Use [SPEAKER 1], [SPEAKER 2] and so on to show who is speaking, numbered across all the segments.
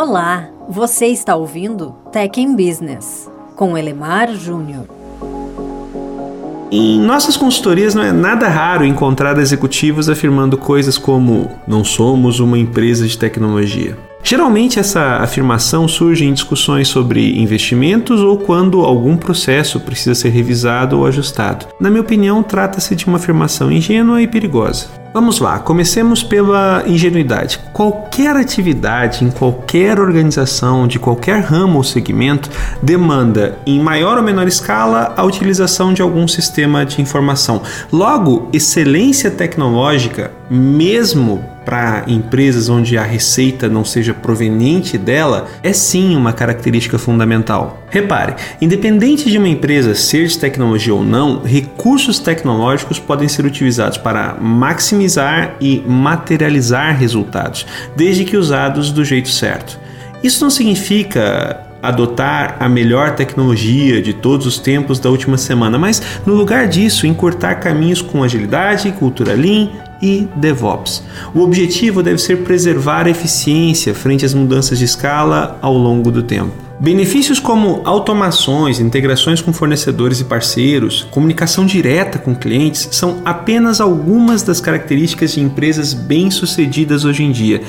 [SPEAKER 1] Olá, você está ouvindo Tech in Business com Elemar Júnior.
[SPEAKER 2] Em nossas consultorias não é nada raro encontrar executivos afirmando coisas como: não somos uma empresa de tecnologia. Geralmente essa afirmação surge em discussões sobre investimentos ou quando algum processo precisa ser revisado ou ajustado. Na minha opinião, trata-se de uma afirmação ingênua e perigosa. Vamos lá, comecemos pela ingenuidade. Qualquer atividade em qualquer organização, de qualquer ramo ou segmento, demanda, em maior ou menor escala, a utilização de algum sistema de informação. Logo, excelência tecnológica, mesmo para empresas onde a receita não seja proveniente dela, é sim uma característica fundamental. Repare, independente de uma empresa ser de tecnologia ou não, recursos tecnológicos podem ser utilizados para maximizar e materializar resultados, desde que usados do jeito certo. Isso não significa adotar a melhor tecnologia de todos os tempos da última semana, mas no lugar disso, encurtar caminhos com agilidade, cultura lean e DevOps. O objetivo deve ser preservar a eficiência frente às mudanças de escala ao longo do tempo. Benefícios como automações, integrações com fornecedores e parceiros, comunicação direta com clientes são apenas algumas das características de empresas bem-sucedidas hoje em dia.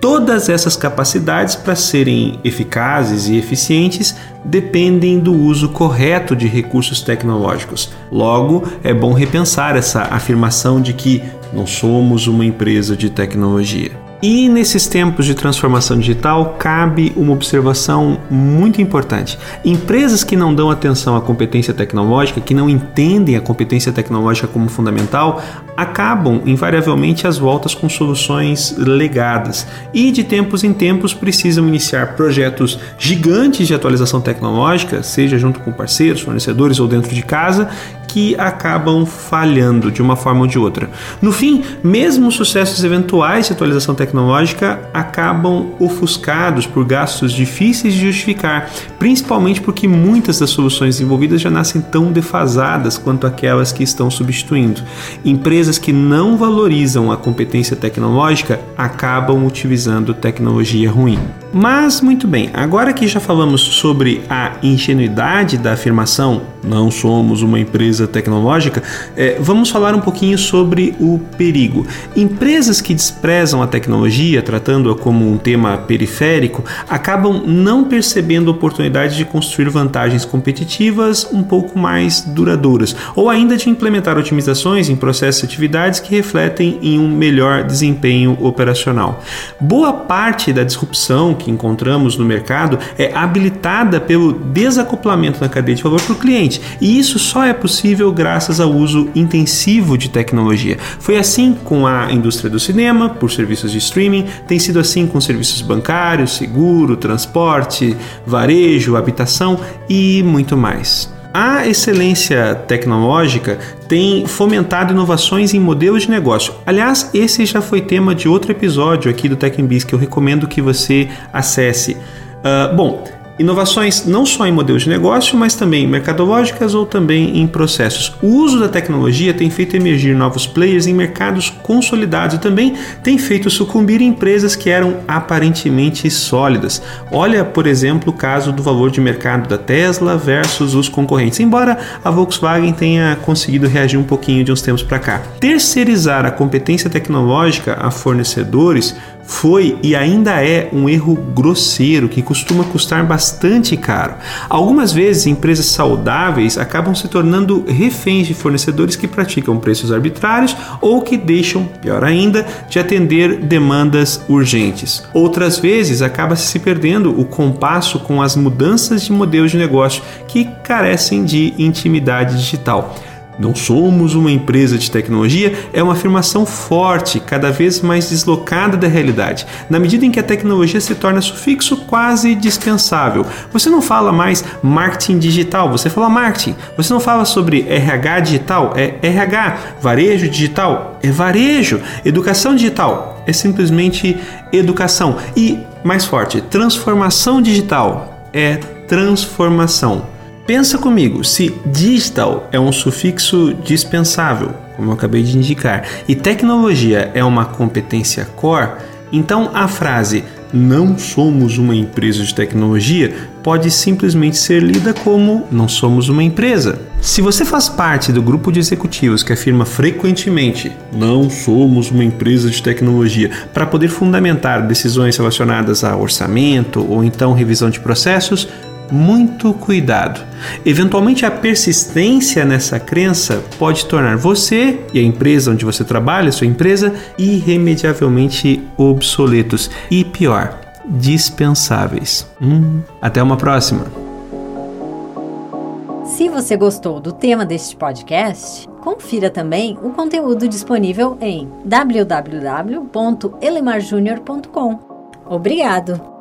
[SPEAKER 2] Todas essas capacidades, para serem eficazes e eficientes, dependem do uso correto de recursos tecnológicos. Logo, é bom repensar essa afirmação de que não somos uma empresa de tecnologia. E nesses tempos de transformação digital, cabe uma observação muito importante. Empresas que não dão atenção à competência tecnológica, que não entendem a competência tecnológica como fundamental, acabam invariavelmente às voltas com soluções legadas e de tempos em tempos precisam iniciar projetos gigantes de atualização tecnológica, seja junto com parceiros, fornecedores ou dentro de casa, que acabam falhando de uma forma ou de outra. No fim, mesmo sucessos eventuais de atualização tecnológica acabam ofuscados por gastos difíceis de justificar, principalmente porque muitas das soluções envolvidas já nascem tão defasadas quanto aquelas que estão substituindo. Empresas que não valorizam a competência tecnológica acabam utilizando tecnologia ruim. Mas muito bem, agora que já falamos sobre a ingenuidade da afirmação, não somos uma empresa tecnológica, é, vamos falar um pouquinho sobre o perigo. Empresas que desprezam a tecnologia, tratando-a como um tema periférico, acabam não percebendo a oportunidade de construir vantagens competitivas um pouco mais duradouras, ou ainda de implementar otimizações em processos e atividades que refletem em um melhor desempenho operacional. Boa parte da disrupção que encontramos no mercado é habilitada pelo desacoplamento na cadeia de valor para o cliente, e isso só é possível graças ao uso intensivo de tecnologia. Foi assim com a indústria do cinema, por serviços de streaming, tem sido assim com serviços bancários, seguro, transporte, varejo, habitação e muito mais. A excelência tecnológica tem fomentado inovações em modelos de negócio. Aliás, esse já foi tema de outro episódio aqui do Tech Biz que eu recomendo que você acesse. Uh, bom, Inovações não só em modelos de negócio, mas também mercadológicas ou também em processos. O uso da tecnologia tem feito emergir novos players em mercados consolidados e também tem feito sucumbir empresas que eram aparentemente sólidas. Olha, por exemplo, o caso do valor de mercado da Tesla versus os concorrentes, embora a Volkswagen tenha conseguido reagir um pouquinho de uns tempos para cá. Terceirizar a competência tecnológica a fornecedores foi e ainda é um erro grosseiro que costuma custar bastante caro. Algumas vezes, empresas saudáveis acabam se tornando reféns de fornecedores que praticam preços arbitrários ou que deixam, pior ainda, de atender demandas urgentes. Outras vezes, acaba se perdendo o compasso com as mudanças de modelos de negócio que carecem de intimidade digital. Não somos uma empresa de tecnologia é uma afirmação forte, cada vez mais deslocada da realidade, na medida em que a tecnologia se torna sufixo quase dispensável. Você não fala mais marketing digital, você fala marketing. Você não fala sobre RH digital, é RH. Varejo digital, é varejo. Educação digital, é simplesmente educação. E, mais forte, transformação digital, é transformação. Pensa comigo, se digital é um sufixo dispensável, como eu acabei de indicar, e tecnologia é uma competência core, então a frase não somos uma empresa de tecnologia pode simplesmente ser lida como não somos uma empresa. Se você faz parte do grupo de executivos que afirma frequentemente não somos uma empresa de tecnologia para poder fundamentar decisões relacionadas a orçamento ou então revisão de processos, muito cuidado. Eventualmente, a persistência nessa crença pode tornar você e a empresa onde você trabalha, sua empresa, irremediavelmente obsoletos e pior, dispensáveis. Hum, até uma próxima!
[SPEAKER 1] Se você gostou do tema deste podcast, confira também o conteúdo disponível em www.elemarjunior.com. Obrigado!